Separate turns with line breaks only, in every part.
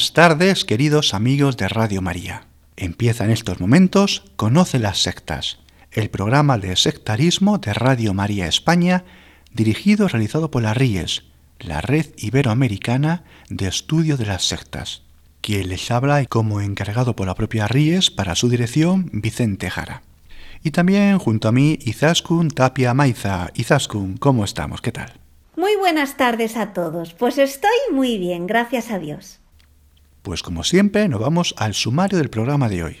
Buenas tardes, queridos amigos de Radio María. Empieza en estos momentos Conoce las sectas, el programa de sectarismo de Radio María España, dirigido y realizado por la RIES, la Red Iberoamericana de Estudio de las Sectas. Quien les habla y como encargado por la propia RIES para su dirección, Vicente Jara. Y también junto a mí, Izaskun Tapia Maiza. Izaskun, ¿cómo estamos? ¿Qué tal?
Muy buenas tardes a todos. Pues estoy muy bien, gracias a Dios.
Pues como siempre, nos vamos al sumario del programa de hoy.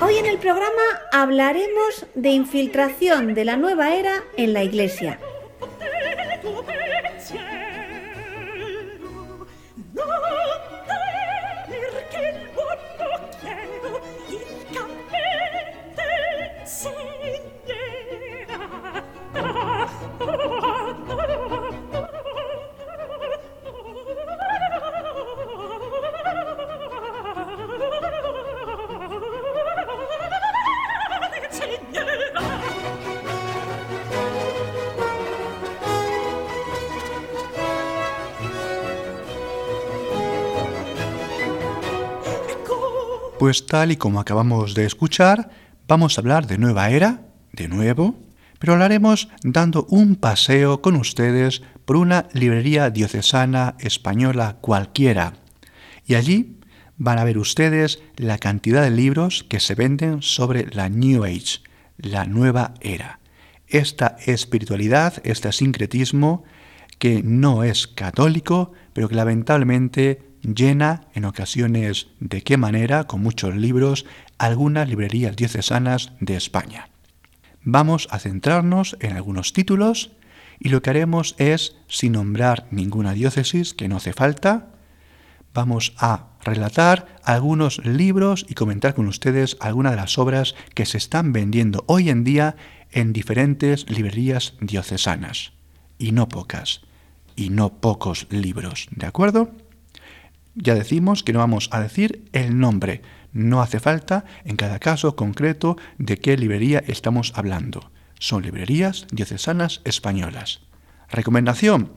Hoy en el programa hablaremos de infiltración de la nueva era en la Iglesia.
Pues tal y como acabamos de escuchar, vamos a hablar de nueva era, de nuevo, pero hablaremos dando un paseo con ustedes por una librería diocesana española cualquiera. Y allí van a ver ustedes la cantidad de libros que se venden sobre la New Age, la nueva era. Esta espiritualidad, este sincretismo, que no es católico, pero que lamentablemente llena en ocasiones de qué manera, con muchos libros, algunas librerías diocesanas de España. Vamos a centrarnos en algunos títulos y lo que haremos es, sin nombrar ninguna diócesis, que no hace falta, vamos a relatar algunos libros y comentar con ustedes algunas de las obras que se están vendiendo hoy en día en diferentes librerías diocesanas. Y no pocas, y no pocos libros, ¿de acuerdo? Ya decimos que no vamos a decir el nombre. No hace falta en cada caso concreto de qué librería estamos hablando. Son librerías diocesanas españolas. Recomendación.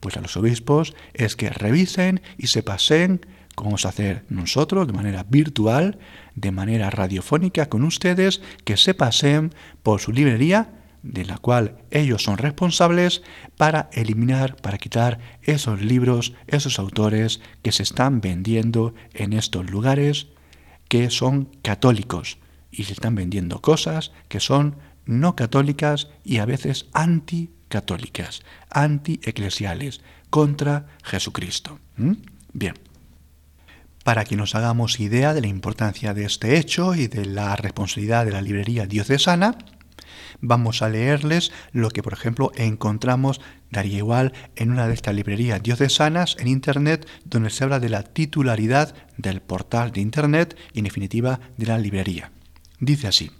Pues a los obispos es que revisen y se pasen, como vamos a hacer nosotros, de manera virtual, de manera radiofónica con ustedes, que se pasen por su librería de la cual ellos son responsables para eliminar, para quitar esos libros, esos autores que se están vendiendo en estos lugares que son católicos y se están vendiendo cosas que son no católicas y a veces anticatólicas, antieclesiales, contra Jesucristo. ¿Mm? Bien. Para que nos hagamos idea de la importancia de este hecho y de la responsabilidad de la librería diocesana, vamos a leerles lo que, por ejemplo, encontramos, daría igual, en una de estas librerías diocesanas en Internet, donde se habla de la titularidad del portal de Internet y, en definitiva, de la librería. Dice así,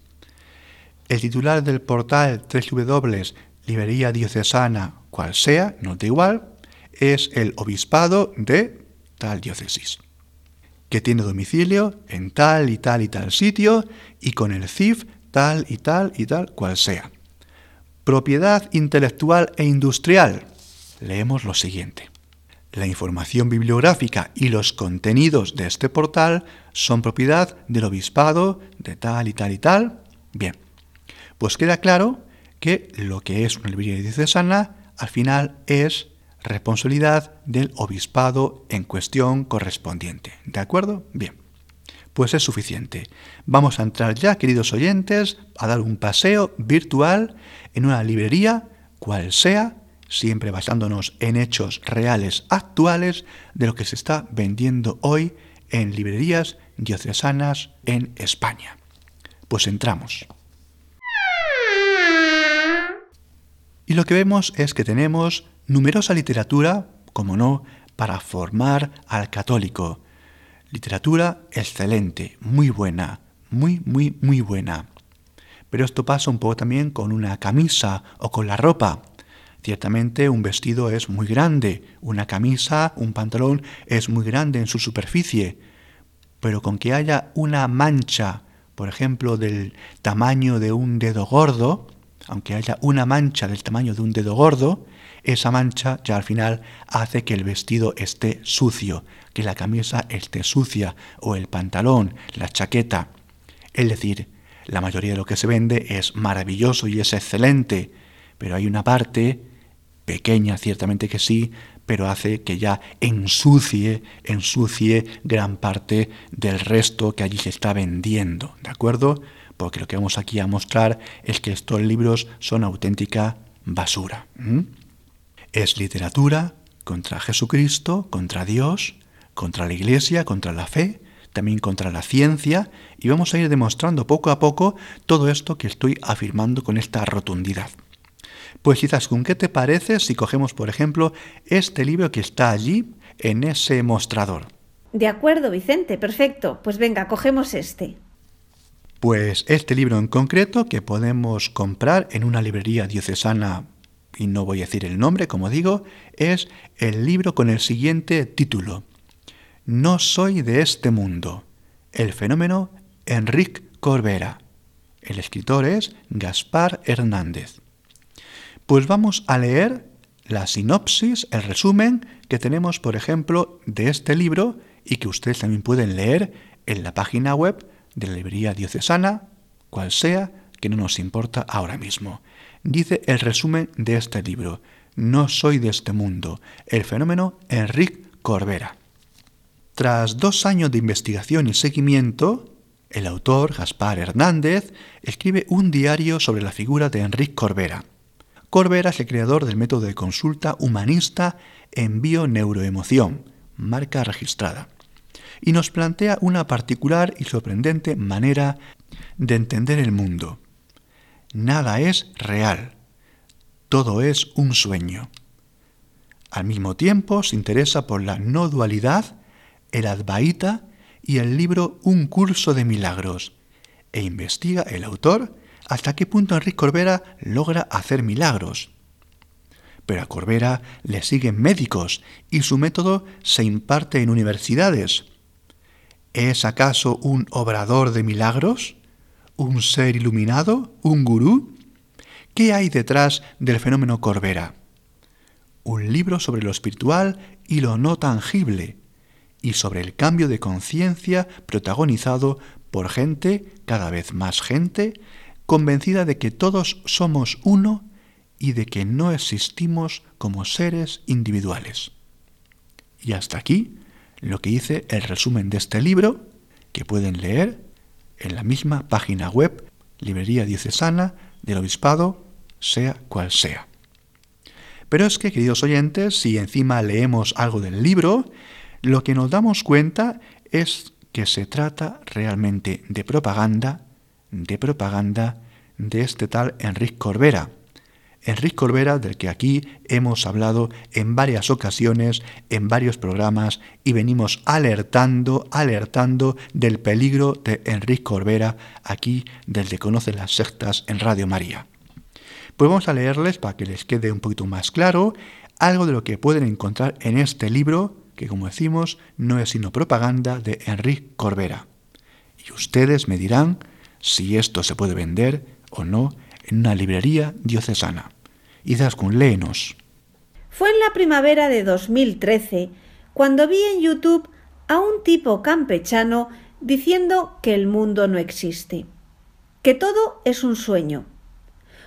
el titular del portal www librería diocesana, cual sea, no da igual, es el obispado de tal diócesis, que tiene domicilio en tal y tal y tal sitio y con el CIF tal y tal y tal cual sea. Propiedad intelectual e industrial. Leemos lo siguiente. La información bibliográfica y los contenidos de este portal son propiedad del obispado de tal y tal y tal. Bien, pues queda claro que lo que es una librería diocesana al final es responsabilidad del obispado en cuestión correspondiente. ¿De acuerdo? Bien. Pues es suficiente. Vamos a entrar ya, queridos oyentes, a dar un paseo virtual en una librería, cual sea, siempre basándonos en hechos reales actuales de lo que se está vendiendo hoy en librerías diocesanas en España. Pues entramos. Y lo que vemos es que tenemos numerosa literatura, como no, para formar al católico. Literatura excelente, muy buena, muy, muy, muy buena. Pero esto pasa un poco también con una camisa o con la ropa. Ciertamente un vestido es muy grande, una camisa, un pantalón es muy grande en su superficie, pero con que haya una mancha, por ejemplo, del tamaño de un dedo gordo, aunque haya una mancha del tamaño de un dedo gordo, esa mancha ya al final hace que el vestido esté sucio, que la camisa esté sucia, o el pantalón, la chaqueta. Es decir, la mayoría de lo que se vende es maravilloso y es excelente, pero hay una parte, pequeña ciertamente que sí, pero hace que ya ensucie, ensucie gran parte del resto que allí se está vendiendo, ¿de acuerdo? Porque lo que vamos aquí a mostrar es que estos libros son auténtica basura. Es literatura contra Jesucristo, contra Dios, contra la Iglesia, contra la fe, también contra la ciencia, y vamos a ir demostrando poco a poco todo esto que estoy afirmando con esta rotundidad. Pues quizás, ¿con qué te parece si cogemos, por ejemplo, este libro que está allí en ese mostrador?
De acuerdo, Vicente, perfecto. Pues venga, cogemos este.
Pues este libro en concreto que podemos comprar en una librería diocesana, y no voy a decir el nombre, como digo, es el libro con el siguiente título. No soy de este mundo. El fenómeno Enrique Corbera. El escritor es Gaspar Hernández. Pues vamos a leer la sinopsis, el resumen que tenemos, por ejemplo, de este libro y que ustedes también pueden leer en la página web de la librería diocesana, cual sea, que no nos importa ahora mismo. Dice el resumen de este libro, No soy de este mundo, el fenómeno Enrique Corbera. Tras dos años de investigación y seguimiento, el autor, Gaspar Hernández, escribe un diario sobre la figura de Enrique Corbera. Corbera es el creador del método de consulta humanista en bio-neuroemoción, marca registrada, y nos plantea una particular y sorprendente manera de entender el mundo. Nada es real, todo es un sueño. Al mismo tiempo se interesa por la no dualidad, el Advaita y el libro Un curso de milagros, e investiga el autor hasta qué punto Enrique Corbera logra hacer milagros. Pero a Corbera le siguen médicos y su método se imparte en universidades. ¿Es acaso un obrador de milagros? ¿Un ser iluminado? ¿Un gurú? ¿Qué hay detrás del fenómeno Corbera? Un libro sobre lo espiritual y lo no tangible, y sobre el cambio de conciencia protagonizado por gente, cada vez más gente, convencida de que todos somos uno y de que no existimos como seres individuales. Y hasta aquí lo que dice el resumen de este libro, que pueden leer en la misma página web, Librería Diocesana del Obispado, sea cual sea. Pero es que, queridos oyentes, si encima leemos algo del libro, lo que nos damos cuenta es que se trata realmente de propaganda de propaganda de este tal Enrique Corbera. Enrique Corbera, del que aquí hemos hablado en varias ocasiones, en varios programas, y venimos alertando, alertando del peligro de Enrique Corbera, aquí del que conoce las sectas en Radio María. Pues vamos a leerles, para que les quede un poquito más claro, algo de lo que pueden encontrar en este libro, que como decimos, no es sino propaganda de Enrique Corbera. Y ustedes me dirán si esto se puede vender o no una librería diocesana. Izaskun, léenos.
Fue en la primavera de 2013 cuando vi en YouTube a un tipo campechano diciendo que el mundo no existe, que todo es un sueño.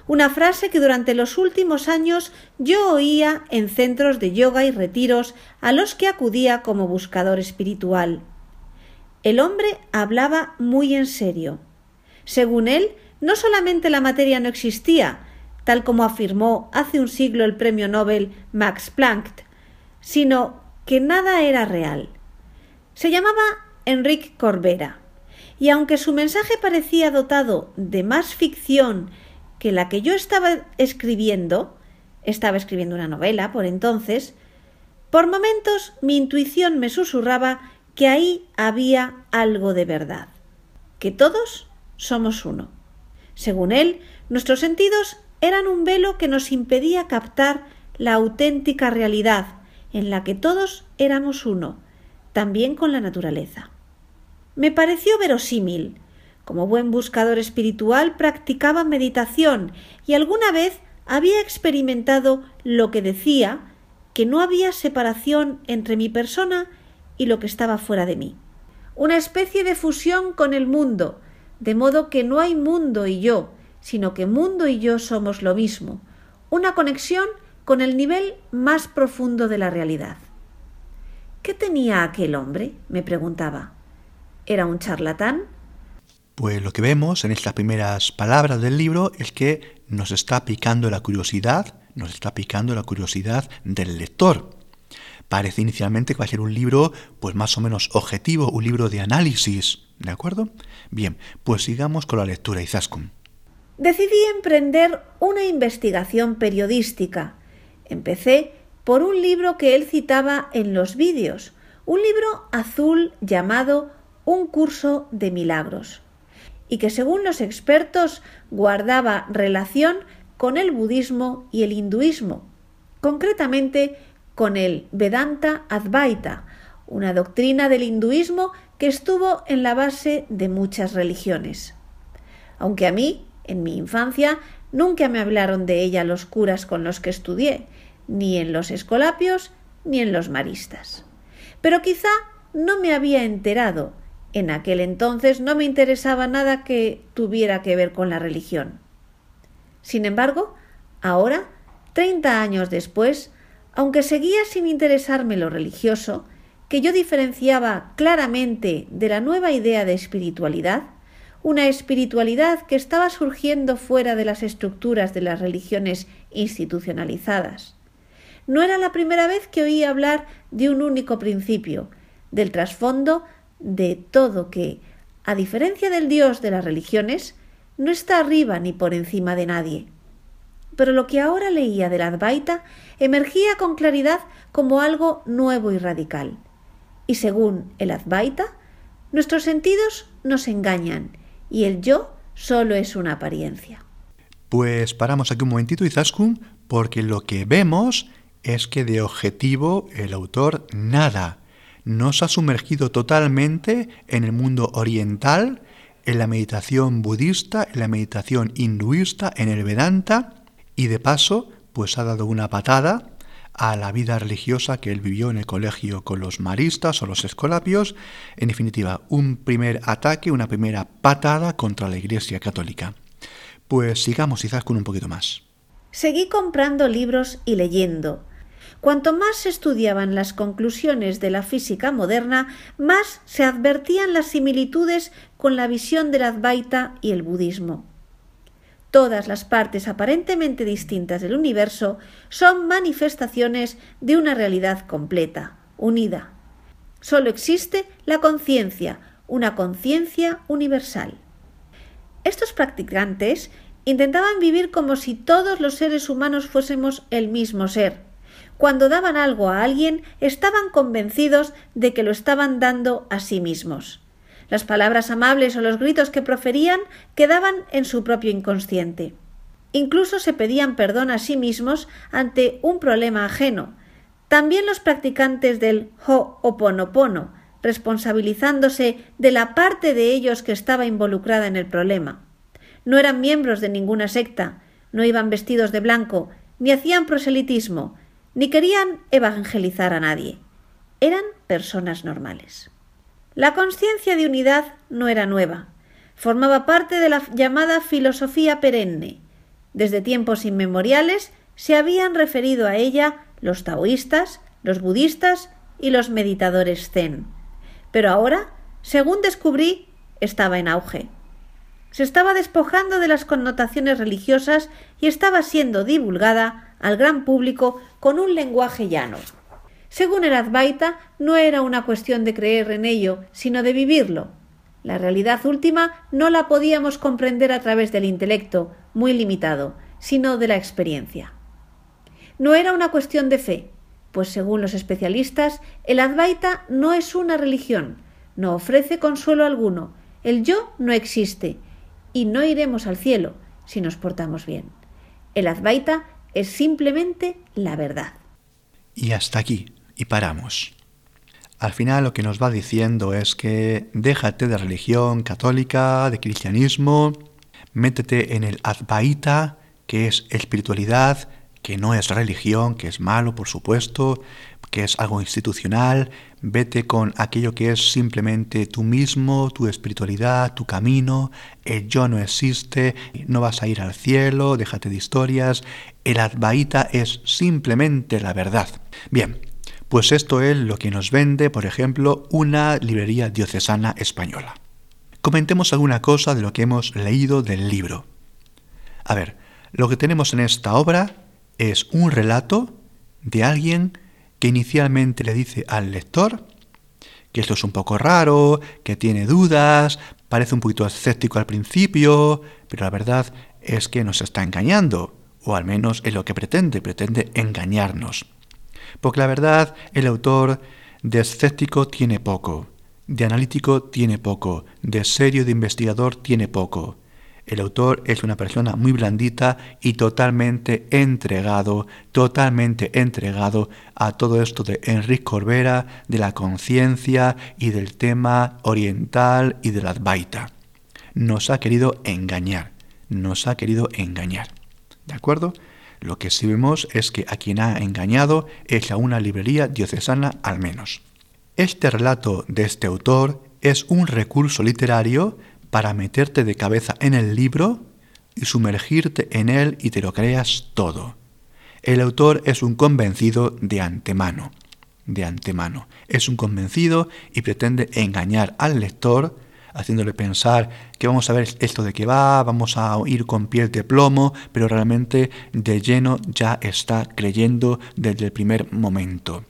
Una frase que durante los últimos años yo oía en centros de yoga y retiros a los que acudía como buscador espiritual. el hombre hablaba muy en serio. Según él, no solamente la materia no existía, tal como afirmó hace un siglo el premio Nobel Max Planck, sino que nada era real. Se llamaba Enrique Corbera, y aunque su mensaje parecía dotado de más ficción que la que yo estaba escribiendo, estaba escribiendo una novela por entonces, por momentos mi intuición me susurraba que ahí había algo de verdad, que todos somos uno. Según él, nuestros sentidos eran un velo que nos impedía captar la auténtica realidad en la que todos éramos uno, también con la naturaleza. Me pareció verosímil. Como buen buscador espiritual practicaba meditación y alguna vez había experimentado lo que decía que no había separación entre mi persona y lo que estaba fuera de mí. Una especie de fusión con el mundo, de modo que no hay mundo y yo, sino que mundo y yo somos lo mismo, una conexión con el nivel más profundo de la realidad. ¿Qué tenía aquel hombre? me preguntaba. ¿Era un charlatán?
Pues lo que vemos en estas primeras palabras del libro es que nos está picando la curiosidad, nos está picando la curiosidad del lector. Parece inicialmente que va a ser un libro pues más o menos objetivo, un libro de análisis, ¿de acuerdo? Bien, pues sigamos con la lectura, Izaskun.
Decidí emprender una investigación periodística. Empecé por un libro que él citaba en los vídeos, un libro azul llamado Un curso de milagros, y que según los expertos guardaba relación con el budismo y el hinduismo, concretamente con el Vedanta Advaita, una doctrina del hinduismo que estuvo en la base de muchas religiones. Aunque a mí, en mi infancia, nunca me hablaron de ella los curas con los que estudié, ni en los escolapios ni en los maristas. Pero quizá no me había enterado. En aquel entonces no me interesaba nada que tuviera que ver con la religión. Sin embargo, ahora, treinta años después, aunque seguía sin interesarme lo religioso, que yo diferenciaba claramente de la nueva idea de espiritualidad, una espiritualidad que estaba surgiendo fuera de las estructuras de las religiones institucionalizadas. No era la primera vez que oí hablar de un único principio, del trasfondo de todo que, a diferencia del Dios de las religiones, no está arriba ni por encima de nadie pero lo que ahora leía del Advaita emergía con claridad como algo nuevo y radical. Y según el Advaita, nuestros sentidos nos engañan y el yo solo es una apariencia.
Pues paramos aquí un momentito, Izaskun, porque lo que vemos es que de objetivo el autor nada. Nos ha sumergido totalmente en el mundo oriental, en la meditación budista, en la meditación hinduista, en el Vedanta, y de paso pues ha dado una patada a la vida religiosa que él vivió en el colegio con los maristas o los escolapios, en definitiva, un primer ataque, una primera patada contra la Iglesia Católica. Pues sigamos quizás con un poquito más.
Seguí comprando libros y leyendo. Cuanto más se estudiaban las conclusiones de la física moderna, más se advertían las similitudes con la visión del Advaita y el budismo. Todas las partes aparentemente distintas del universo son manifestaciones de una realidad completa, unida. Solo existe la conciencia, una conciencia universal. Estos practicantes intentaban vivir como si todos los seres humanos fuésemos el mismo ser. Cuando daban algo a alguien, estaban convencidos de que lo estaban dando a sí mismos. Las palabras amables o los gritos que proferían quedaban en su propio inconsciente. Incluso se pedían perdón a sí mismos ante un problema ajeno. También los practicantes del Ho'oponopono, responsabilizándose de la parte de ellos que estaba involucrada en el problema. No eran miembros de ninguna secta, no iban vestidos de blanco, ni hacían proselitismo, ni querían evangelizar a nadie. Eran personas normales. La conciencia de unidad no era nueva, formaba parte de la llamada filosofía perenne. Desde tiempos inmemoriales se habían referido a ella los taoístas, los budistas y los meditadores zen. Pero ahora según descubrí, estaba en auge. Se estaba despojando de las connotaciones religiosas y estaba siendo divulgada al gran público con un lenguaje llano. Según el Advaita, no era una cuestión de creer en ello, sino de vivirlo. La realidad última no la podíamos comprender a través del intelecto, muy limitado, sino de la experiencia. No era una cuestión de fe, pues según los especialistas, el Advaita no es una religión, no ofrece consuelo alguno, el yo no existe, y no iremos al cielo si nos portamos bien. El Advaita es simplemente la verdad.
Y hasta aquí, y paramos. Al final lo que nos va diciendo es que déjate de religión católica, de cristianismo, métete en el Advaita, que es espiritualidad, que no es religión, que es malo, por supuesto, que es algo institucional, vete con aquello que es simplemente tú mismo, tu espiritualidad, tu camino, el yo no existe, no vas a ir al cielo, déjate de historias, el Advaita es simplemente la verdad. Bien, pues esto es lo que nos vende, por ejemplo, una librería diocesana española. Comentemos alguna cosa de lo que hemos leído del libro. A ver, lo que tenemos en esta obra es un relato de alguien que inicialmente le dice al lector que esto es un poco raro, que tiene dudas, parece un poquito escéptico al principio, pero la verdad es que nos está engañando, o al menos es lo que pretende, pretende engañarnos. Porque la verdad, el autor de escéptico tiene poco, de analítico tiene poco, de serio de investigador tiene poco. El autor es una persona muy blandita y totalmente entregado, totalmente entregado a todo esto de Enrique Corbera, de la conciencia y del tema oriental y de la Advaita. Nos ha querido engañar, nos ha querido engañar. ¿De acuerdo? Lo que sí vemos es que a quien ha engañado es a una librería diocesana al menos. Este relato de este autor es un recurso literario para meterte de cabeza en el libro y sumergirte en él y te lo creas todo. El autor es un convencido de antemano, de antemano. Es un convencido y pretende engañar al lector, haciéndole pensar que vamos a ver esto de qué va, vamos a ir con piel de plomo, pero realmente de lleno ya está creyendo desde el primer momento.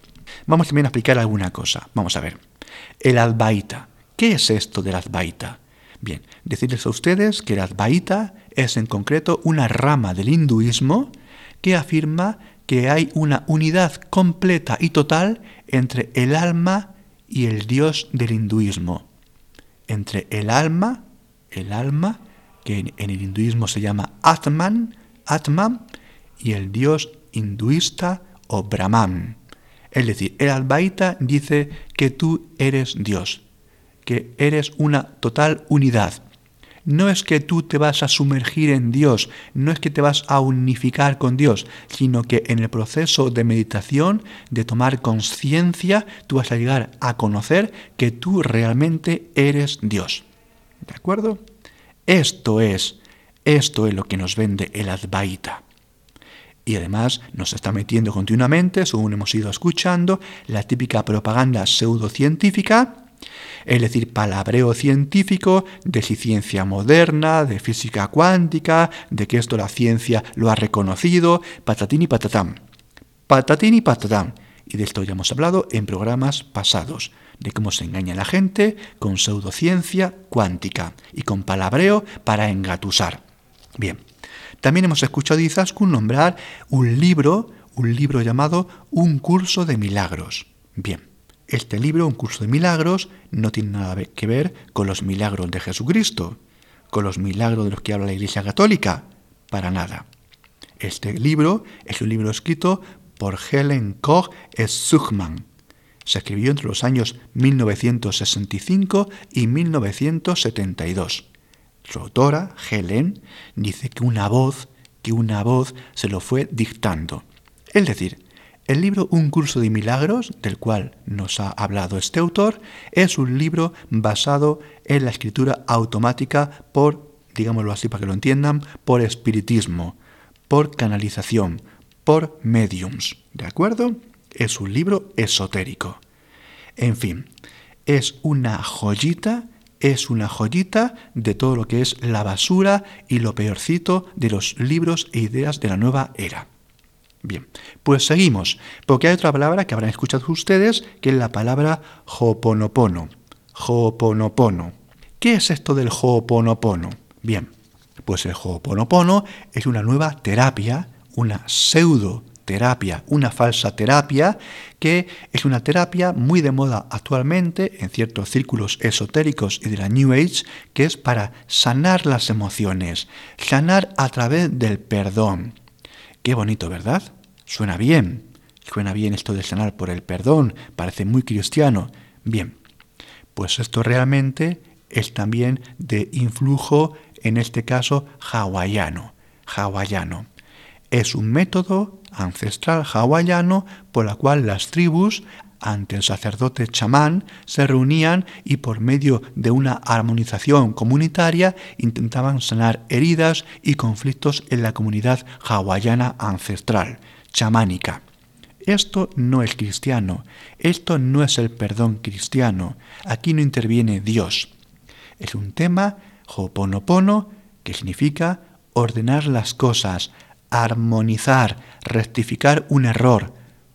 Vamos también a explicar alguna cosa. Vamos a ver. El Advaita. ¿Qué es esto del Advaita? Bien, decirles a ustedes que el Advaita es en concreto una rama del hinduismo que afirma que hay una unidad completa y total entre el alma y el dios del hinduismo. Entre el alma, el alma, que en el hinduismo se llama Atman, Atman, y el dios hinduista o Brahman. Es decir, el Advaita dice que tú eres Dios, que eres una total unidad. No es que tú te vas a sumergir en Dios, no es que te vas a unificar con Dios, sino que en el proceso de meditación, de tomar conciencia, tú vas a llegar a conocer que tú realmente eres Dios. ¿De acuerdo? Esto es, esto es lo que nos vende el Advaita. Y además nos está metiendo continuamente, según hemos ido escuchando, la típica propaganda pseudocientífica es decir, palabreo científico de si ciencia moderna, de física cuántica, de que esto la ciencia lo ha reconocido, patatín y patatán. Patatín y patatán. Y de esto ya hemos hablado en programas pasados, de cómo se engaña a la gente con pseudociencia cuántica y con palabreo para engatusar. Bien, también hemos escuchado a Izaskun nombrar un libro, un libro llamado Un curso de milagros. Bien, este libro, Un curso de milagros, no tiene nada que ver con los milagros de Jesucristo, con los milagros de los que habla la Iglesia Católica, para nada. Este libro es un libro escrito por Helen Koch Suchman. Se escribió entre los años 1965 y 1972. Su autora, Helen, dice que una voz, que una voz se lo fue dictando. Es decir, el libro Un curso de milagros, del cual nos ha hablado este autor, es un libro basado en la escritura automática por, digámoslo así para que lo entiendan, por espiritismo, por canalización, por mediums. ¿De acuerdo? Es un libro esotérico. En fin, es una joyita, es una joyita de todo lo que es la basura y lo peorcito de los libros e ideas de la nueva era. Bien, pues seguimos, porque hay otra palabra que habrán escuchado ustedes, que es la palabra hoponopono. Hoponopono. ¿Qué es esto del hoponopono? Bien, pues el hoponopono es una nueva terapia, una pseudo terapia, una falsa terapia, que es una terapia muy de moda actualmente en ciertos círculos esotéricos y de la New Age, que es para sanar las emociones, sanar a través del perdón. Qué bonito, ¿verdad? Suena bien. Suena bien esto de sanar por el perdón. Parece muy cristiano. Bien. Pues esto realmente es también de influjo, en este caso, hawaiano. Hawaiano. Es un método ancestral hawaiano por la cual las tribus ante el sacerdote chamán se reunían y por medio de una armonización comunitaria intentaban sanar heridas y conflictos en la comunidad hawaiana ancestral, chamánica. Esto no es cristiano, esto no es el perdón cristiano, aquí no interviene Dios. Es un tema, hoponopono, que significa ordenar las cosas, armonizar, rectificar un error,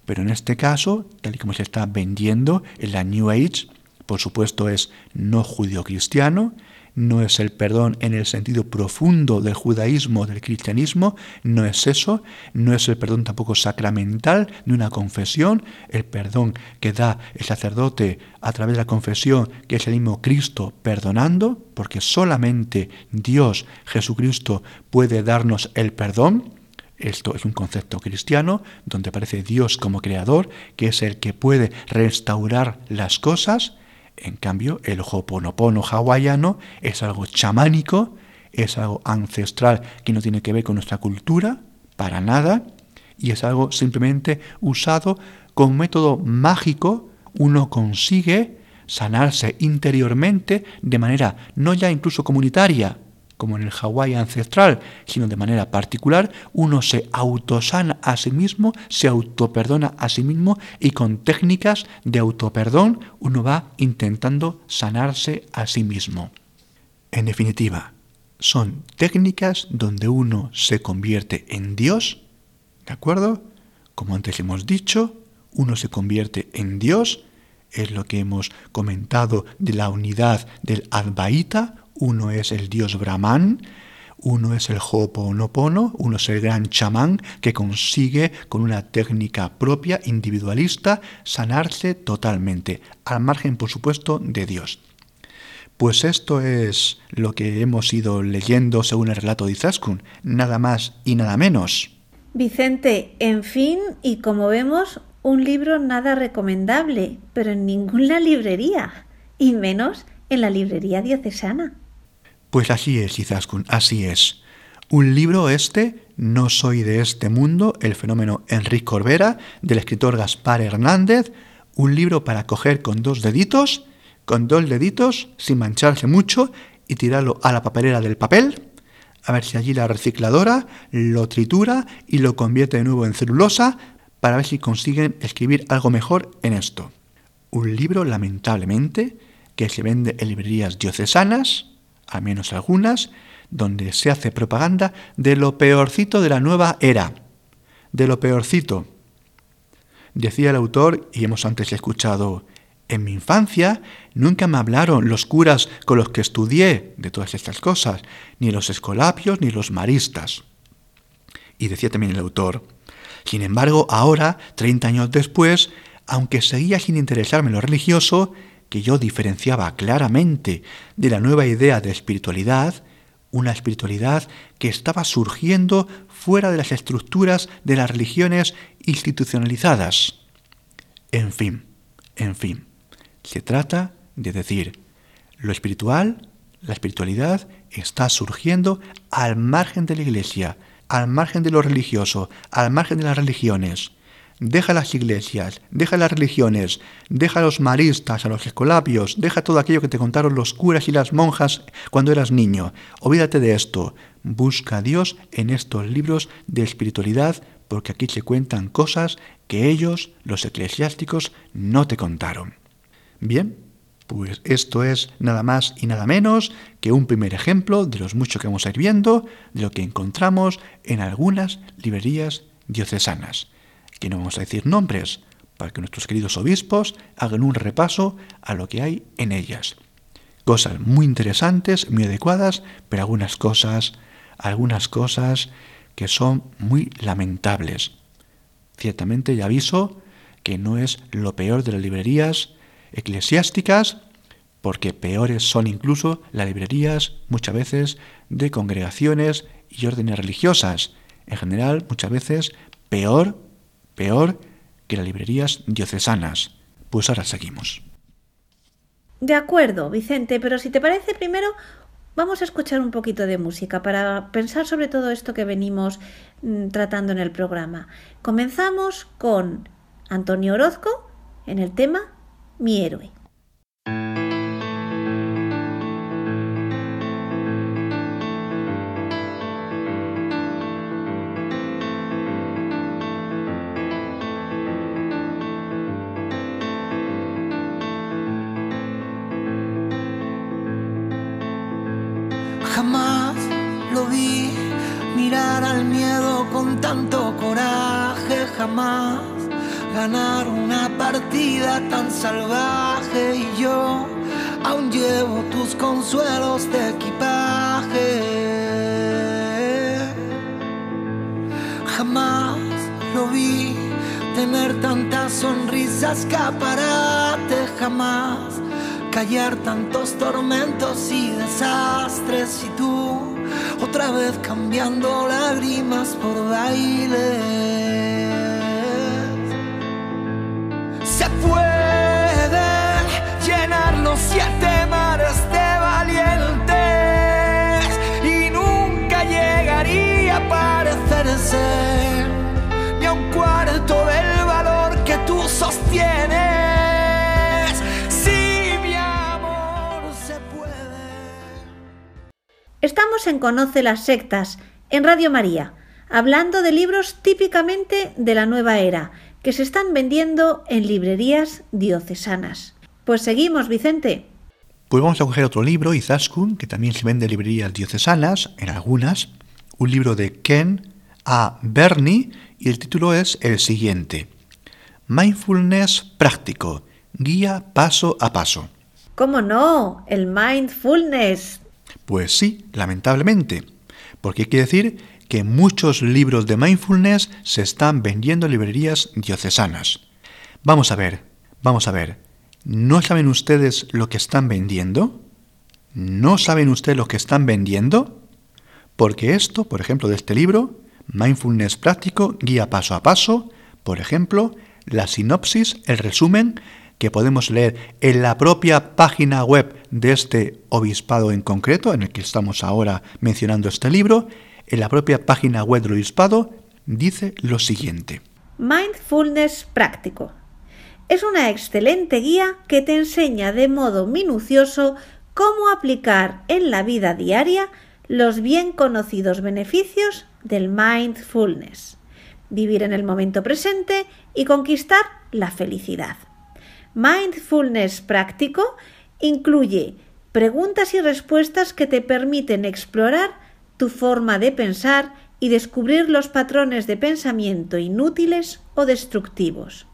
pero en este caso, tal y como se está vendiendo en la New Age, por supuesto es no judío-cristiano, no es el perdón en el sentido profundo del judaísmo, del cristianismo, no es eso, no es el perdón tampoco sacramental ni una confesión, el perdón que da el sacerdote a través de la confesión, que es el mismo Cristo perdonando, porque solamente Dios, Jesucristo, puede darnos el perdón, esto es un concepto cristiano donde aparece Dios como creador, que es el que puede restaurar las cosas. En cambio, el Hoponopono hawaiano es algo chamánico, es algo ancestral que no tiene que ver con nuestra cultura, para nada, y es algo simplemente usado como método mágico. Uno consigue sanarse interiormente de manera no ya incluso comunitaria, como en el Hawái ancestral, sino de manera particular, uno se autosana a sí mismo, se autoperdona a sí mismo y con técnicas de autoperdón uno va intentando sanarse a sí mismo. En definitiva, son técnicas donde uno se convierte en Dios, ¿de acuerdo? Como antes hemos dicho, uno se convierte en Dios, es lo que hemos comentado de la unidad del Advaita, uno es el dios Brahman, uno es el Ho'oponopono, uno es el gran chamán que consigue con una técnica propia, individualista, sanarse totalmente, al margen, por supuesto, de Dios. Pues esto es lo que hemos ido leyendo según el relato de Izaskun, nada más y nada menos.
Vicente, en fin, y como vemos, un libro nada recomendable, pero en ninguna librería, y menos en la librería diocesana.
Pues así es, Izaskun, así es. Un libro este, No soy de este mundo, el fenómeno Enrique Corbera, del escritor Gaspar Hernández, un libro para coger con dos deditos, con dos deditos, sin mancharse mucho, y tirarlo a la papelera del papel, a ver si allí la recicladora lo tritura y lo convierte de nuevo en celulosa, para ver si consiguen escribir algo mejor en esto. Un libro, lamentablemente, que se vende en librerías diocesanas, al menos algunas, donde se hace propaganda de lo peorcito de la nueva era, de lo peorcito. Decía el autor, y hemos antes escuchado, en mi infancia nunca me hablaron los curas con los que estudié de todas estas cosas, ni los escolapios ni los maristas. Y decía también el autor, sin embargo, ahora, 30 años después, aunque seguía sin interesarme en lo religioso, que yo diferenciaba claramente de la nueva idea de espiritualidad, una espiritualidad que estaba surgiendo fuera de las estructuras de las religiones institucionalizadas. En fin, en fin, se trata de decir, lo espiritual, la espiritualidad está surgiendo al margen de la iglesia, al margen de lo religioso, al margen de las religiones. Deja las iglesias, deja las religiones, deja a los maristas, a los escolapios, deja todo aquello que te contaron los curas y las monjas cuando eras niño. Olvídate de esto. Busca a Dios en estos libros de espiritualidad porque aquí se cuentan cosas que ellos, los eclesiásticos, no te contaron. Bien, Pues esto es nada más y nada menos que un primer ejemplo de los muchos que vamos a ir viendo de lo que encontramos en algunas librerías diocesanas, que no vamos a decir nombres, para que nuestros queridos obispos hagan un repaso a lo que hay en ellas. Cosas muy interesantes, muy adecuadas, pero algunas cosas, algunas cosas que son muy lamentables. Ciertamente ya aviso que no es lo peor de las librerías eclesiásticas, porque peores son incluso las librerías muchas veces de congregaciones y órdenes religiosas. En general, muchas veces peor, peor que las librerías diocesanas. Pues ahora seguimos.
De acuerdo, Vicente, pero si te parece primero vamos a escuchar un poquito de música para pensar sobre todo esto que venimos mm, tratando en el programa. Comenzamos con Antonio Orozco en el tema Mi héroe.
Tanto coraje, jamás ganar una partida tan salvaje. Y yo aún llevo tus consuelos de equipaje. Jamás lo vi tener tantas sonrisas escaparate, jamás callar tantos tormentos y desastres. Y tú otra vez cambiando lágrimas por baile. Se puede llenar los siete mares de valientes y nunca llegaría a parecerse ni a un cuarto del valor que tú sostienes.
Estamos en Conoce las sectas, en Radio María, hablando de libros típicamente de la nueva era, que se están vendiendo en librerías diocesanas. Pues seguimos, Vicente.
Pues vamos a coger otro libro, Izaskun, que también se vende en librerías diocesanas, en algunas, un libro de Ken A. Bernie, y el título es el siguiente. Mindfulness práctico, guía paso a paso.
¿Cómo no? El mindfulness.
Pues sí, lamentablemente, porque hay que decir que muchos libros de mindfulness se están vendiendo en librerías diocesanas. Vamos a ver, vamos a ver. ¿No saben ustedes lo que están vendiendo? ¿No saben ustedes lo que están vendiendo? Porque esto, por ejemplo, de este libro, Mindfulness Práctico, Guía Paso a Paso, por ejemplo, la sinopsis, el resumen que podemos leer en la propia página web de este obispado en concreto, en el que estamos ahora mencionando este libro, en la propia página web del obispado, dice lo siguiente.
Mindfulness práctico. Es una excelente guía que te enseña de modo minucioso cómo aplicar en la vida diaria los bien conocidos beneficios del mindfulness, vivir en el momento presente y conquistar la felicidad. Mindfulness práctico incluye preguntas y respuestas que te permiten explorar tu forma de pensar y descubrir los patrones de pensamiento inútiles o destructivos.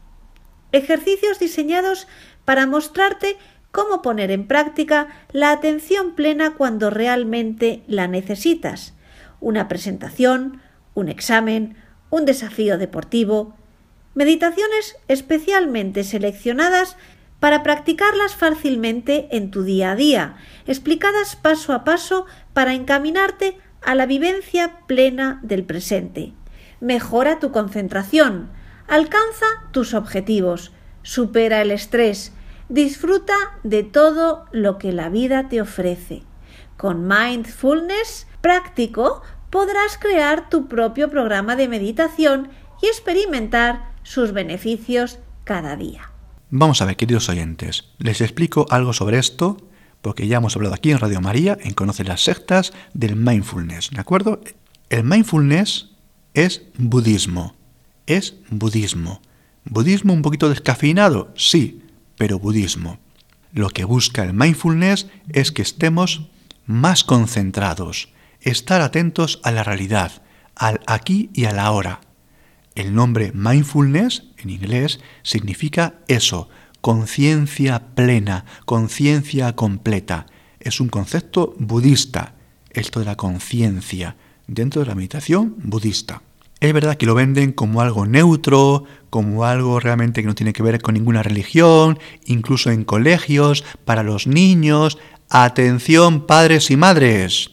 Ejercicios diseñados para mostrarte cómo poner en práctica la atención plena cuando realmente la necesitas. Una presentación, un examen, un desafío deportivo. Meditaciones especialmente seleccionadas para practicarlas fácilmente en tu día a día, explicadas paso a paso para encaminarte a la vivencia plena del presente. Mejora tu concentración, alcanza tus objetivos, supera el estrés, disfruta de todo lo que la vida te ofrece. Con mindfulness práctico podrás crear tu propio programa de meditación y experimentar sus beneficios cada día.
Vamos a ver, queridos oyentes, les explico algo sobre esto porque ya hemos hablado aquí en Radio María, en Conoce las sectas, del mindfulness, ¿de acuerdo? El mindfulness es budismo, es budismo. ¿Budismo un poquito descafeinado? Sí, pero budismo. Lo que busca el mindfulness es que estemos más concentrados, estar atentos a la realidad, al aquí y a la ahora. El nombre mindfulness en inglés significa eso, conciencia plena, conciencia completa. Es un concepto budista, esto de la conciencia, dentro de la meditación budista. Es verdad que lo venden como algo neutro, como algo realmente que no tiene que ver con ninguna religión, incluso en colegios, para los niños. Atención padres y madres.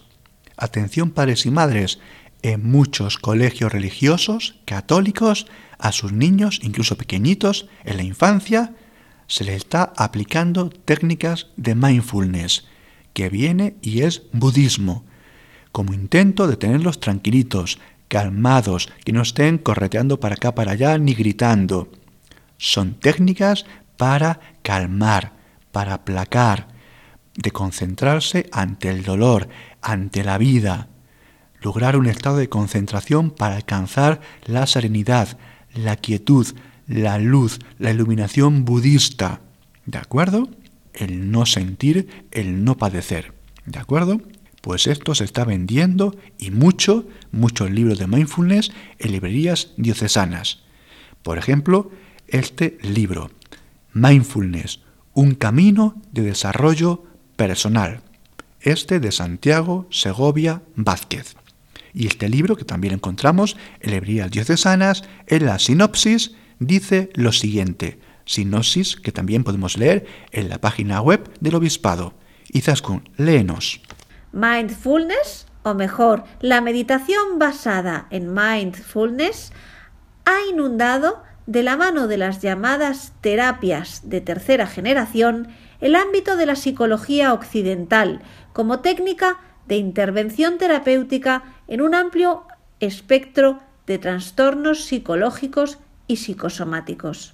Atención padres y madres. En muchos colegios religiosos, católicos, a sus niños, incluso pequeñitos, en la infancia, se les está aplicando técnicas de mindfulness, que viene y es budismo, como intento de tenerlos tranquilitos, calmados, que no estén correteando para acá, para allá, ni gritando. Son técnicas para calmar, para aplacar, de concentrarse ante el dolor, ante la vida, lograr un estado de concentración para alcanzar la serenidad, la quietud, la luz, la iluminación budista. ¿De acuerdo? El no sentir, el no padecer. ¿De acuerdo? Pues esto se está vendiendo y mucho, muchos libros de mindfulness en librerías diocesanas. Por ejemplo, este libro, Mindfulness, un camino de desarrollo personal. Este de Santiago Segovia Vázquez. Y este libro, que también encontramos en librerías diocesanas, en la sinopsis dice lo siguiente. Sinopsis que también podemos leer en la página web del obispado. Izaskun, léenos.
Mindfulness, o mejor, la meditación basada en mindfulness, ha inundado, de la mano de las llamadas terapias de tercera generación, el ámbito de la psicología occidental como técnica de intervención terapéutica en un amplio espectro de trastornos psicológicos y psicosomáticos.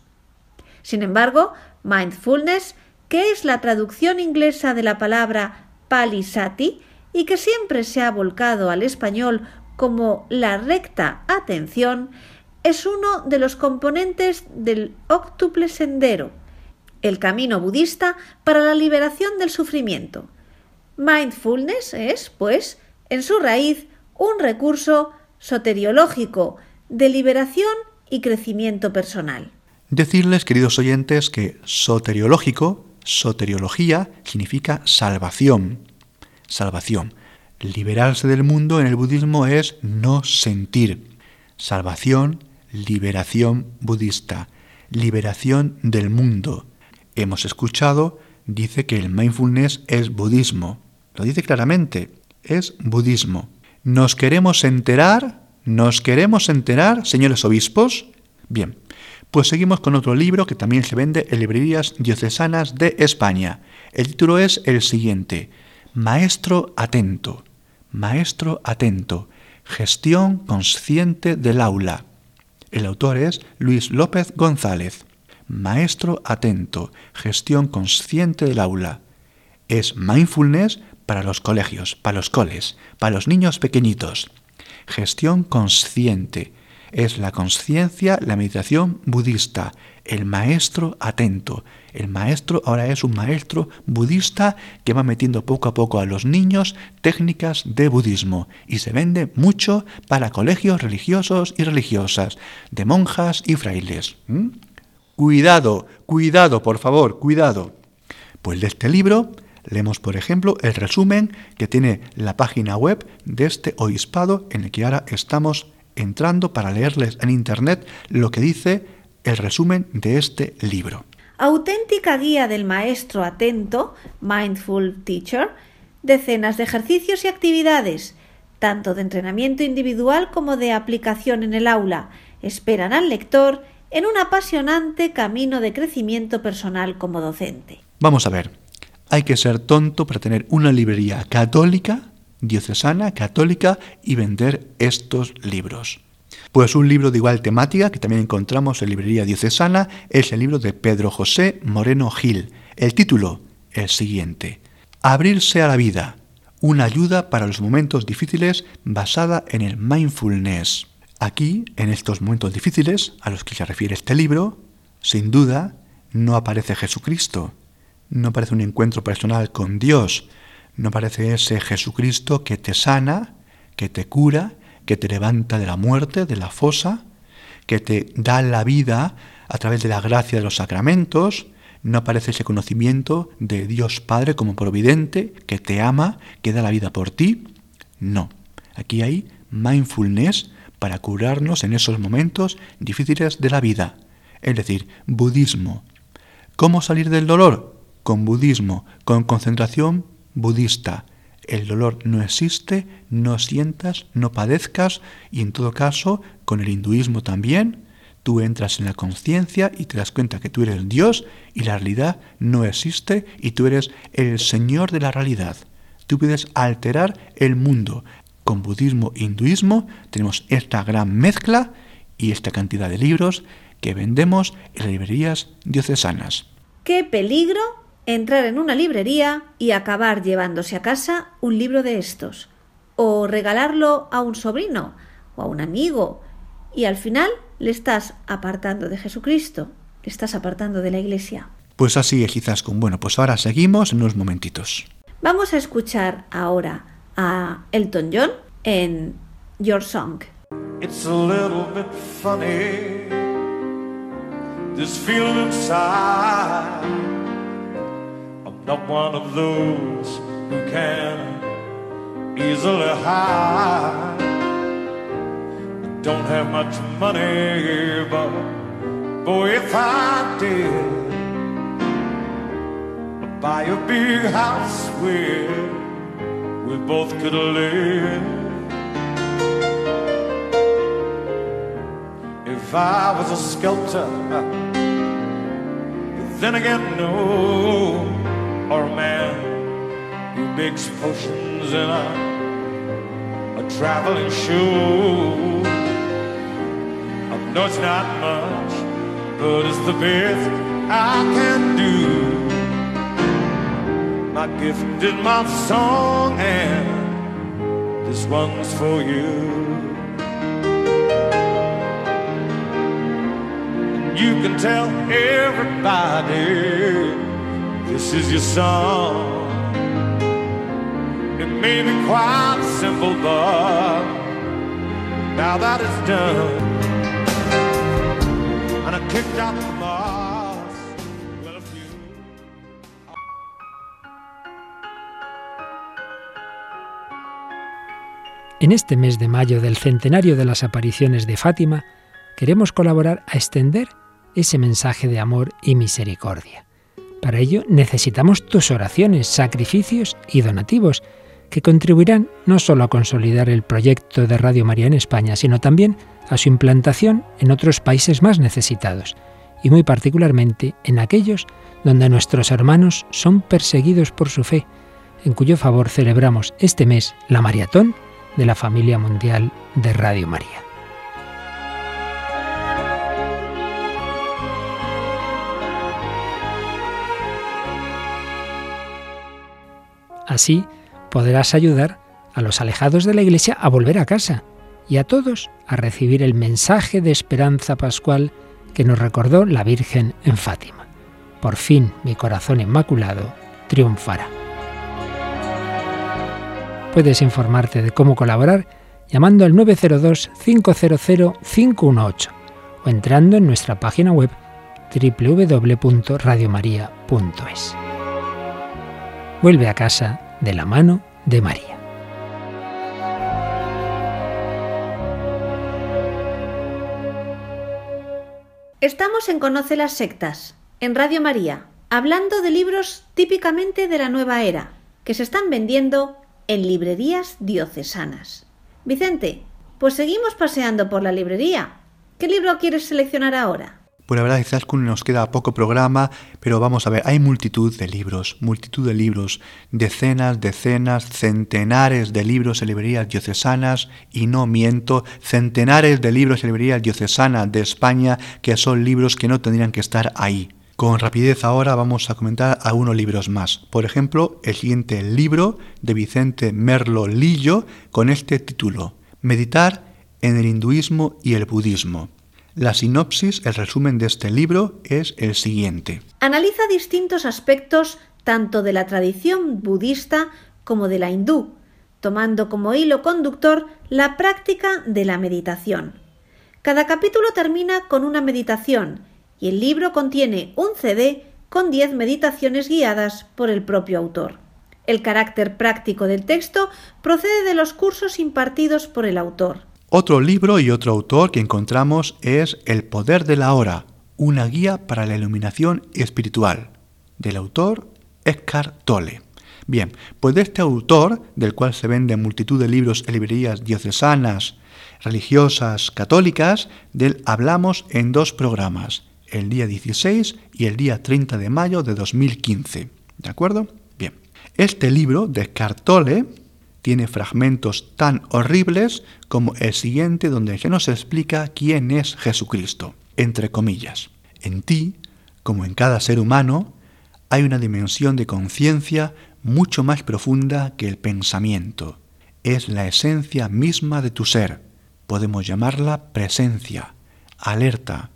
Sin embargo, mindfulness, que es la traducción inglesa de la palabra palisati, y que siempre se ha volcado al español como la recta atención, es uno de los componentes del octuple sendero, el camino budista para la liberación del sufrimiento. Mindfulness es, pues, en su raíz, un recurso soteriológico de liberación y crecimiento personal.
Decirles, queridos oyentes, que soteriológico, soteriología, significa salvación, salvación. Liberarse del mundo en el budismo es no sentir. Salvación, liberación budista, liberación del mundo. Hemos escuchado, dice que el mindfulness es budismo. Lo dice claramente, es budismo. ¿Nos queremos enterar? ¿Nos queremos enterar, señores obispos? Bien, pues seguimos con otro libro que también se vende en librerías diocesanas de España. El título es el siguiente, Maestro atento, maestro atento, gestión consciente del aula. El autor es Luis López González. Maestro atento, gestión consciente del aula. Es mindfulness para los colegios, para los coles, para los niños pequeñitos. Gestión consciente. Es la conciencia, la meditación budista, el maestro atento. El maestro ahora es un maestro budista que va metiendo poco a poco a los niños técnicas de budismo y se vende mucho para colegios religiosos y religiosas, de monjas y frailes. Cuidado, cuidado, por favor, cuidado. Pues de este libro leemos, por ejemplo, el resumen que tiene la página web de este obispado en el que ahora estamos entrando para leerles en Internet lo que dice el resumen de este libro.
Auténtica guía del maestro atento, Mindful Teacher, decenas de ejercicios y actividades, tanto de entrenamiento individual como de aplicación en el aula, esperan al lector en un apasionante camino de crecimiento personal como docente.
Vamos a ver, hay que ser tonto para tener una librería católica, diocesana, católica y vender estos libros. Pues un libro de igual temática que también encontramos en librería diocesana es el libro de Pedro José Moreno Gil. El título, el siguiente, Abrirse a la vida, una ayuda para los momentos difíciles basada en el mindfulness. Aquí, en estos momentos difíciles a los que se refiere este libro, sin duda, no aparece Jesucristo, no parece un encuentro personal con Dios, no parece ese Jesucristo que te sana, que te cura, que te levanta de la muerte, de la fosa, que te da la vida a través de la gracia de los sacramentos, no aparece ese conocimiento de Dios Padre como providente, que te ama, que da la vida por ti. No, aquí hay mindfulness para curarnos en esos momentos difíciles de la vida, es decir, budismo. ¿Cómo salir del dolor? Con budismo, con concentración budista. El dolor no existe, no sientas, no padezcas y en todo caso, con el hinduismo también, tú entras en la conciencia y te das cuenta que tú eres Dios y la realidad no existe y tú eres el Señor de la realidad. Tú puedes alterar el mundo. Con budismo e hinduismo tenemos esta gran mezcla y esta cantidad de libros que vendemos en librerías diocesanas.
¡Qué peligro entrar en una librería y acabar llevándose a casa un libro de estos! O regalarlo a un sobrino o a un amigo y al final le estás apartando de Jesucristo, le estás apartando de la iglesia.
Pues así es quizás con bueno, pues ahora seguimos en unos momentitos.
Vamos a escuchar ahora a Elton John en Your Song.
It's a little bit funny, this feeling inside. Not one of those who can easily hide. Don't have much money, but boy, if I did, I'd buy a big house where we both could live. If I was a sculptor, then again, no, or a man who makes potions in a, a traveling show. No, it's not much, but it's the best I can do. My gift is my song, and this one's for you. You can tell everybody this is your song. It may be quite simple, but now that it's done.
En este mes de mayo del centenario de las apariciones de Fátima, queremos colaborar a extender ese mensaje de amor y misericordia. Para ello necesitamos tus oraciones, sacrificios y donativos, que contribuirán no solo a consolidar el proyecto de Radio María en España, sino también a su implantación en otros países más necesitados, y muy particularmente en aquellos donde nuestros hermanos son perseguidos por su fe, en cuyo favor celebramos este mes la maratón de la familia mundial de Radio María. Así podrás ayudar a los alejados de la Iglesia a volver a casa y a todos a recibir el mensaje de esperanza pascual que nos recordó la Virgen en Fátima. Por fin mi corazón inmaculado triunfará. Puedes informarte de cómo colaborar llamando al 902-500-518 o entrando en nuestra página web www.radiomaria.es. Vuelve a casa de la mano de María.
Estamos en Conoce las Sectas, en Radio María, hablando de libros típicamente de la nueva era, que se están vendiendo en librerías diocesanas. Vicente, pues seguimos paseando por la librería. ¿Qué libro quieres seleccionar ahora?
Pues la verdad, quizás nos queda poco programa, pero vamos a ver, hay multitud de libros, multitud de libros, decenas, decenas, centenares de libros en librerías diocesanas, y no miento, centenares de libros en librerías diocesanas de España, que son libros que no tendrían que estar ahí. Con rapidez ahora vamos a comentar algunos libros más. Por ejemplo, el siguiente libro de Vicente Merlo Lillo con este título, Meditar en el hinduismo y el budismo. La sinopsis, el resumen de este libro es el siguiente.
Analiza distintos aspectos tanto de la tradición budista como de la hindú, tomando como hilo conductor la práctica de la meditación. Cada capítulo termina con una meditación y el libro contiene un CD con 10 meditaciones guiadas por el propio autor. El carácter práctico del texto procede de los cursos impartidos por el autor.
Otro libro y otro autor que encontramos es El poder de la hora, una guía para la iluminación espiritual, del autor Eckhart Tolle. Bien, pues de este autor, del cual se venden multitud de libros en librerías diocesanas, religiosas, católicas, del hablamos en dos programas, el día 16 y el día 30 de mayo de 2015. ¿De acuerdo? Bien. Este libro de Cartole tiene fragmentos tan horribles como el siguiente donde se nos explica quién es Jesucristo. Entre comillas, en ti, como en cada ser humano, hay una dimensión de conciencia mucho más profunda que el pensamiento. Es la esencia misma de tu ser. Podemos llamarla presencia, alerta,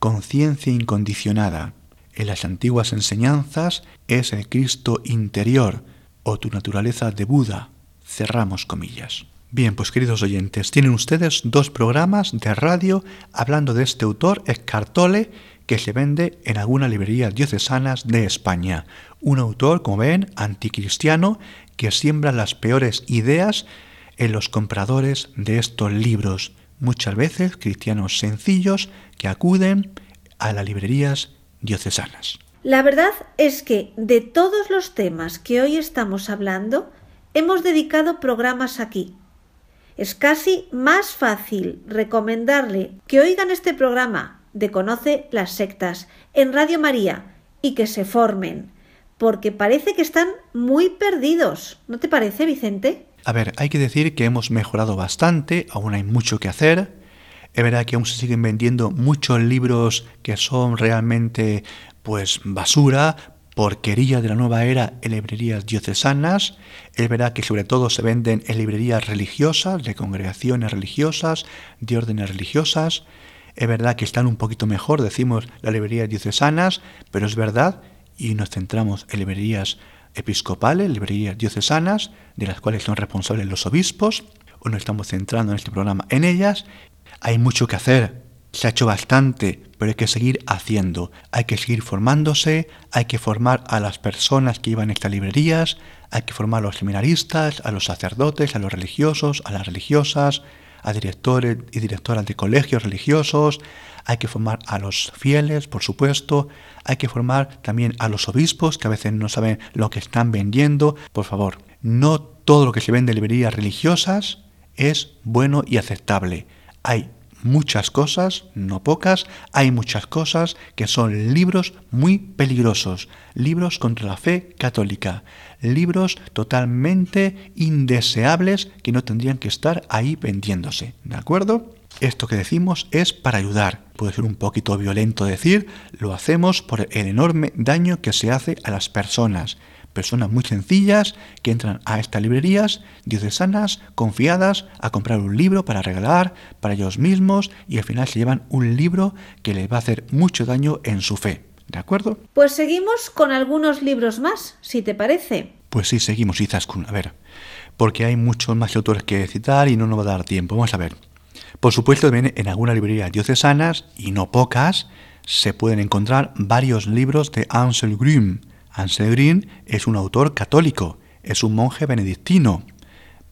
conciencia incondicionada. En las antiguas enseñanzas es el Cristo interior o tu naturaleza de Buda. Cerramos comillas. Bien, pues queridos oyentes, tienen ustedes dos programas de radio hablando de este autor, Escartole, que se vende en algunas librerías diocesanas de España. Un autor, como ven, anticristiano, que siembra las peores ideas en los compradores de estos libros, muchas veces cristianos sencillos que acuden a las librerías diocesanas.
La verdad es que de todos los temas que hoy estamos hablando, hemos dedicado programas aquí. Es casi más fácil recomendarle que oigan este programa de Conoce las sectas en Radio María y que se formen, porque parece que están muy perdidos. ¿No te parece, Vicente?
A ver, hay que decir que hemos mejorado bastante, aún hay mucho que hacer. Es verdad que aún se siguen vendiendo muchos libros que son realmente pues basura, porquería de la nueva era en librerías diocesanas. Es verdad que sobre todo se venden en librerías religiosas, de congregaciones religiosas, de órdenes religiosas. Es verdad que están un poquito mejor, decimos, las librerías diocesanas, pero es verdad, y nos centramos en librerías episcopales, librerías diocesanas, de las cuales son responsables los obispos, o nos estamos centrando en este programa en ellas. Hay mucho que hacer, se ha hecho bastante, pero hay que seguir haciendo, hay que seguir formándose, hay que formar a las personas que iban a estas librerías, hay que formar a los seminaristas, a los sacerdotes, a los religiosos, a las religiosas, a directores y directoras de colegios religiosos, hay que formar a los fieles, por supuesto, hay que formar también a los obispos que a veces no saben lo que están vendiendo. Por favor, no todo lo que se vende en librerías religiosas es bueno y aceptable. Hay muchas cosas, no pocas, hay muchas cosas que son libros muy peligrosos, libros contra la fe católica, libros totalmente indeseables que no tendrían que estar ahí vendiéndose, ¿de acuerdo? Esto que decimos es para ayudar. Puede ser un poquito violento decir, lo hacemos por el enorme daño que se hace a las personas personas muy sencillas que entran a estas librerías diocesanas, confiadas, a comprar un libro para regalar para ellos mismos y al final se llevan un libro que les va a hacer mucho daño en su fe. ¿De acuerdo?
Pues seguimos con algunos libros más, si te parece.
Pues sí, seguimos, Izaskun. A ver, porque hay muchos más autores que citar y no nos va a dar tiempo. Vamos a ver. Por supuesto, también en algunas librerías diocesanas, y no pocas, se pueden encontrar varios libros de Ansel Grimm, Ansel Green es un autor católico, es un monje benedictino.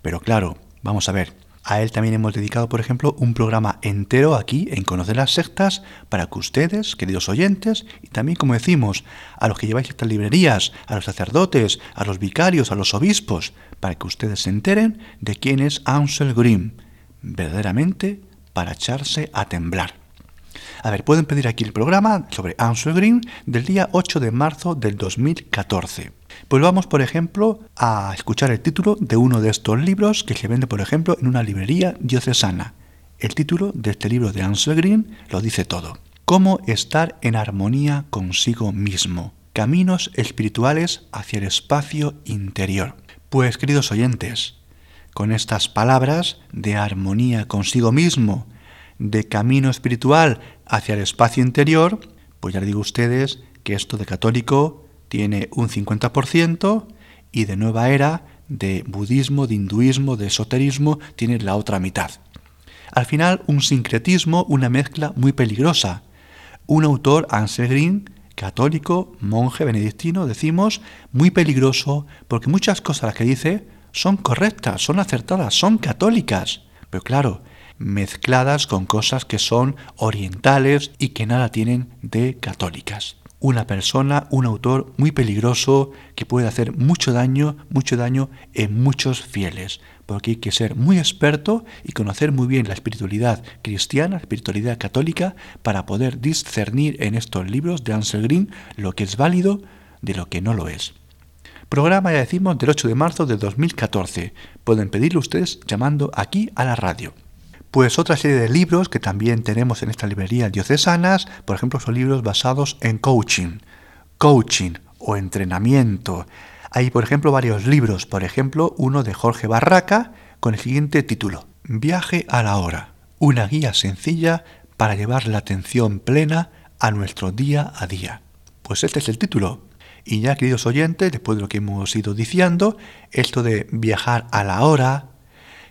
Pero claro, vamos a ver, a él también hemos dedicado, por ejemplo, un programa entero aquí en Conocer las Sectas para que ustedes, queridos oyentes, y también, como decimos, a los que lleváis estas librerías, a los sacerdotes, a los vicarios, a los obispos, para que ustedes se enteren de quién es Ansel Green, verdaderamente para echarse a temblar. A ver, pueden pedir aquí el programa sobre Ansel Green del día 8 de marzo del 2014. Pues vamos, por ejemplo, a escuchar el título de uno de estos libros que se vende, por ejemplo, en una librería diocesana. El título de este libro de Ansel Green lo dice todo. Cómo estar en armonía consigo mismo. Caminos espirituales hacia el espacio interior. Pues, queridos oyentes, con estas palabras de armonía consigo mismo, de camino espiritual hacia el espacio interior, pues ya les digo a ustedes que esto de católico tiene un 50% y de nueva era, de budismo, de hinduismo, de esoterismo, tiene la otra mitad. Al final, un sincretismo, una mezcla muy peligrosa. Un autor, Ansel Green, católico, monje benedictino, decimos, muy peligroso, porque muchas cosas que dice son correctas, son acertadas, son católicas. Pero claro, mezcladas con cosas que son orientales y que nada tienen de católicas. Una persona, un autor muy peligroso que puede hacer mucho daño, mucho daño en muchos fieles, porque hay que ser muy experto y conocer muy bien la espiritualidad cristiana, la espiritualidad católica, para poder discernir en estos libros de Ansel Green lo que es válido de lo que no lo es. Programa, ya decimos, del 8 de marzo de 2014. Pueden pedirlo ustedes llamando aquí a la radio. Pues otra serie de libros que también tenemos en esta librería diocesanas, por ejemplo, son libros basados en coaching, coaching o entrenamiento. Hay, por ejemplo, varios libros, por ejemplo, uno de Jorge Barraca con el siguiente título, Viaje a la hora, una guía sencilla para llevar la atención plena a nuestro día a día. Pues este es el título. Y ya, queridos oyentes, después de lo que hemos ido diciendo, esto de viajar a la hora,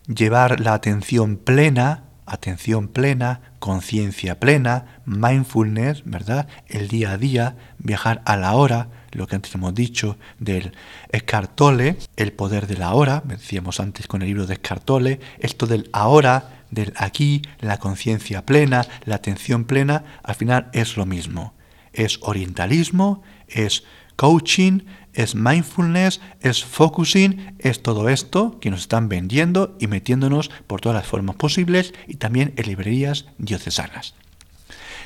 llevar la atención plena, atención plena, conciencia plena, mindfulness, ¿verdad? El día a día, viajar a la hora, lo que antes hemos dicho del Escartole, el poder de la hora, decíamos antes con el libro de Escartole, esto del ahora, del aquí, la conciencia plena, la atención plena, al final es lo mismo. Es orientalismo, es coaching, es mindfulness, es focusing, es todo esto que nos están vendiendo y metiéndonos por todas las formas posibles y también en librerías diocesanas.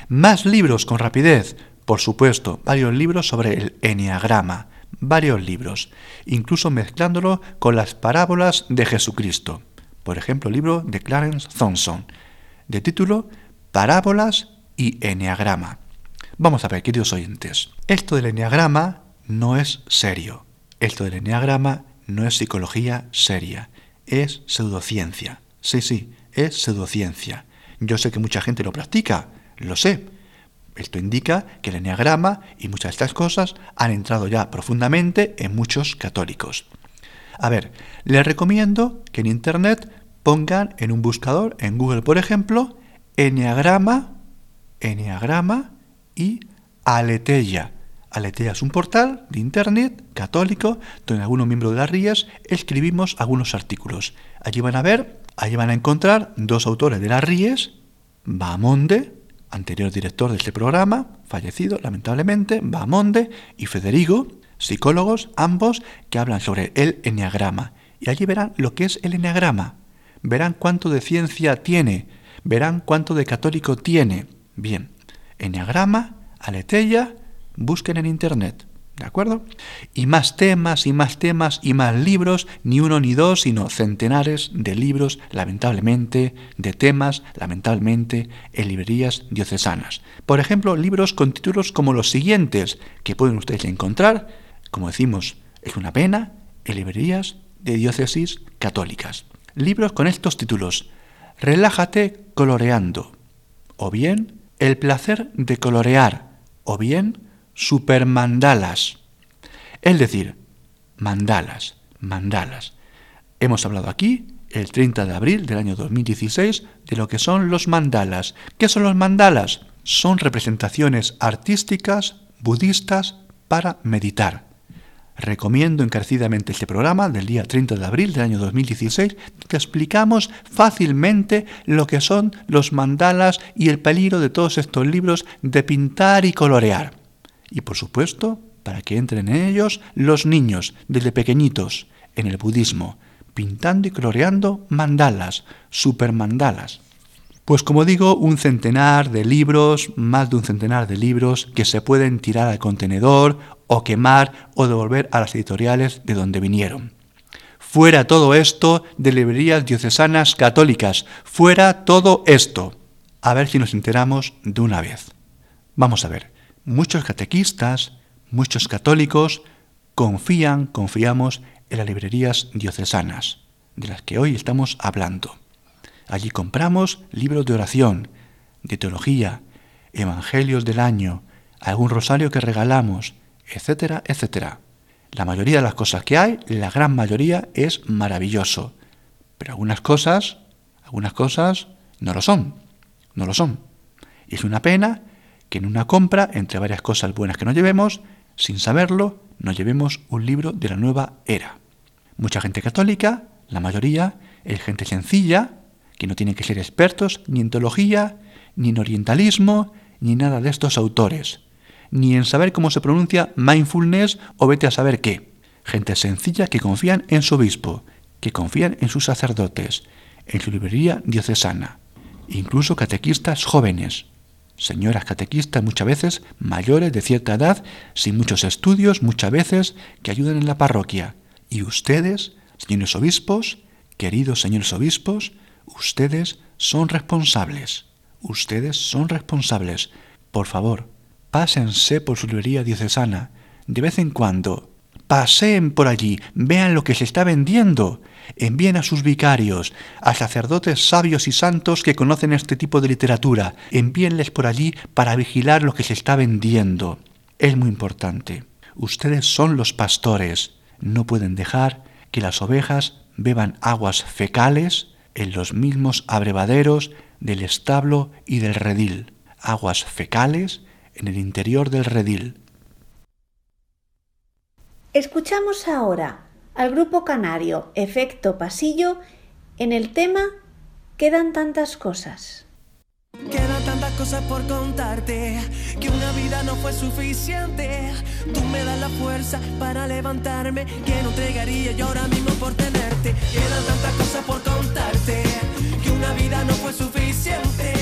Más libros con rapidez, por supuesto, varios libros sobre el enneagrama, varios libros, incluso mezclándolo con las parábolas de Jesucristo. Por ejemplo, el libro de Clarence Thompson, de título Parábolas y Enneagrama. Vamos a ver, queridos oyentes, esto del enneagrama no es serio. Esto del enneagrama no es psicología seria, es pseudociencia. Sí, sí, es pseudociencia. Yo sé que mucha gente lo practica, lo sé. Esto indica que el enneagrama y muchas de estas cosas han entrado ya profundamente en muchos católicos. A ver, les recomiendo que en Internet pongan en un buscador, en Google por ejemplo, enneagrama, enneagrama y aleteia Aletea es un portal de Internet católico donde algunos miembros de las RIES escribimos algunos artículos. Allí van a ver, allí van a encontrar dos autores de las RIES, Bamonde, anterior director de este programa, fallecido lamentablemente, Bamonde y Federico, psicólogos, ambos, que hablan sobre el enneagrama. Y allí verán lo que es el enneagrama. Verán cuánto de ciencia tiene, verán cuánto de católico tiene. Bien, enneagrama, aleteia, busquen en Internet. ¿De acuerdo? Y más temas y más temas y más libros, ni uno ni dos, sino centenares de libros, lamentablemente, de temas, lamentablemente, en librerías diocesanas. Por ejemplo, libros con títulos como los siguientes, que pueden ustedes encontrar, como decimos, es una pena, en librerías de diócesis católicas. Libros con estos títulos, Relájate coloreando, o bien El placer de colorear, o bien supermandalas. Es decir, mandalas, mandalas. Hemos hablado aquí, el 30 de abril del año 2016, de lo que son los mandalas. ¿Qué son los mandalas? Son representaciones artísticas budistas para meditar. Recomiendo encarecidamente este programa del día 30 de abril del año 2016, que explicamos fácilmente lo que son los mandalas y el peligro de todos estos libros de pintar y colorear y por supuesto para que entren en ellos los niños desde pequeñitos en el budismo, pintando y coloreando mandalas, supermandalas. Pues como digo, un centenar de libros, más de un centenar de libros que se pueden tirar al contenedor o quemar o devolver a las editoriales de donde vinieron. Fuera todo esto de librerías diocesanas católicas, fuera todo esto. A ver si nos enteramos de una vez. Vamos a ver muchos catequistas, muchos católicos confían, confiamos en las librerías diocesanas, de las que hoy estamos hablando. Allí compramos libros de oración, de teología, evangelios del año, algún rosario que regalamos, etcétera, etcétera. La mayoría de las cosas que hay, la gran mayoría, es maravilloso. Pero algunas cosas, algunas cosas no lo son. No lo son. Y es una pena que en una compra, entre varias cosas buenas que nos llevemos, sin saberlo, nos llevemos un libro de la nueva era. Mucha gente católica, la mayoría, es gente sencilla, que no tiene que ser expertos ni en teología, ni en orientalismo, ni nada de estos autores ni en saber cómo se pronuncia mindfulness o vete a saber qué. Gente sencilla que confían en su obispo, que confían en sus sacerdotes, en su librería diocesana, incluso catequistas jóvenes, señoras catequistas muchas veces mayores de cierta edad, sin muchos estudios, muchas veces que ayudan en la parroquia. Y ustedes, señores obispos, queridos señores obispos, ustedes son responsables. Ustedes son responsables. Por favor, pásense por su librería diocesana, de vez en cuando, paseen por allí, vean lo que se está vendiendo, envíen a sus vicarios, a sacerdotes sabios y santos que conocen este tipo de literatura, envíenles por allí para vigilar lo que se está vendiendo. Es muy importante. Ustedes son los pastores, no pueden dejar que las ovejas beban aguas fecales en los mismos abrevaderos del establo y del redil, aguas fecales en el interior del redil.
Escuchamos ahora al grupo canario Efecto Pasillo en el tema Quedan tantas cosas.
Quedan tantas cosas por contarte que una vida no fue suficiente. Tú me das la fuerza para levantarme, que no entregaría yo ahora mismo por tenerte. Quedan tantas cosas por contarte que una vida no fue suficiente.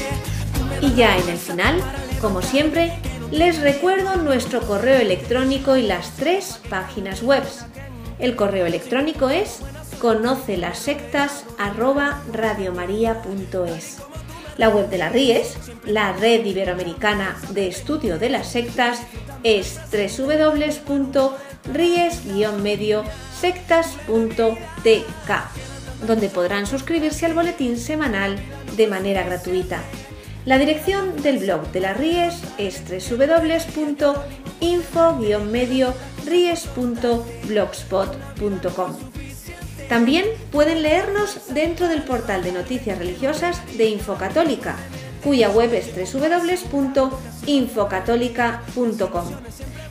Y ya en el final, como siempre, les recuerdo nuestro correo electrónico y las tres páginas web. El correo electrónico es conoce las sectas La web de la RIES, la Red Iberoamericana de Estudio de las Sectas, es www.ries-medio-sectas.tk, donde podrán suscribirse al boletín semanal de manera gratuita. La dirección del blog de las Ries es www.info-ries.blogspot.com. También pueden leernos dentro del portal de noticias religiosas de Infocatólica, cuya web es www.infocatólica.com.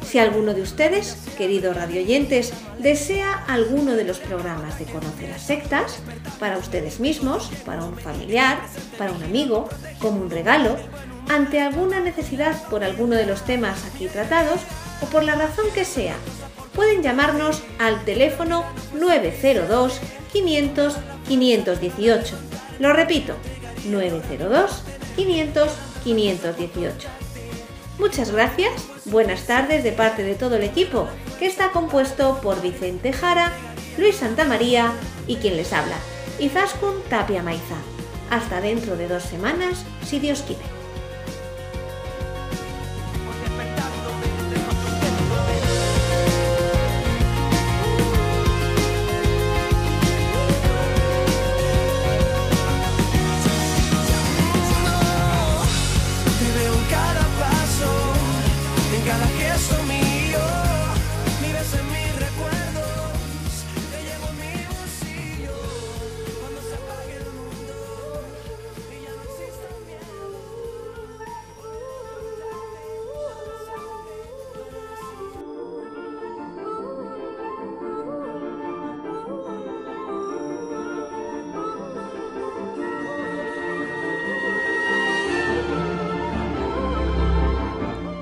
Si alguno de ustedes, queridos radioyentes, desea alguno de los programas de Conoce las Sectas, para ustedes mismos, para un familiar, para un amigo, como un regalo, ante alguna necesidad por alguno de los temas aquí tratados o por la razón que sea, pueden llamarnos al teléfono 902 500 518. Lo repito, 902 500 518. Muchas gracias, buenas tardes de parte de todo el equipo, que está compuesto por Vicente Jara, Luis Santamaría y quien les habla, Izaskun Tapia Maiza. Hasta dentro de dos semanas, si Dios quiere.